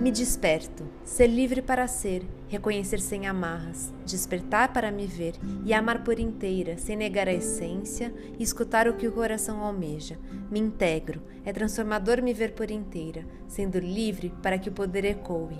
Me desperto, ser livre para ser, reconhecer sem amarras, despertar para me ver e amar por inteira, sem negar a essência e escutar o que o coração almeja. Me integro, é transformador me ver por inteira, sendo livre para que o poder ecoe.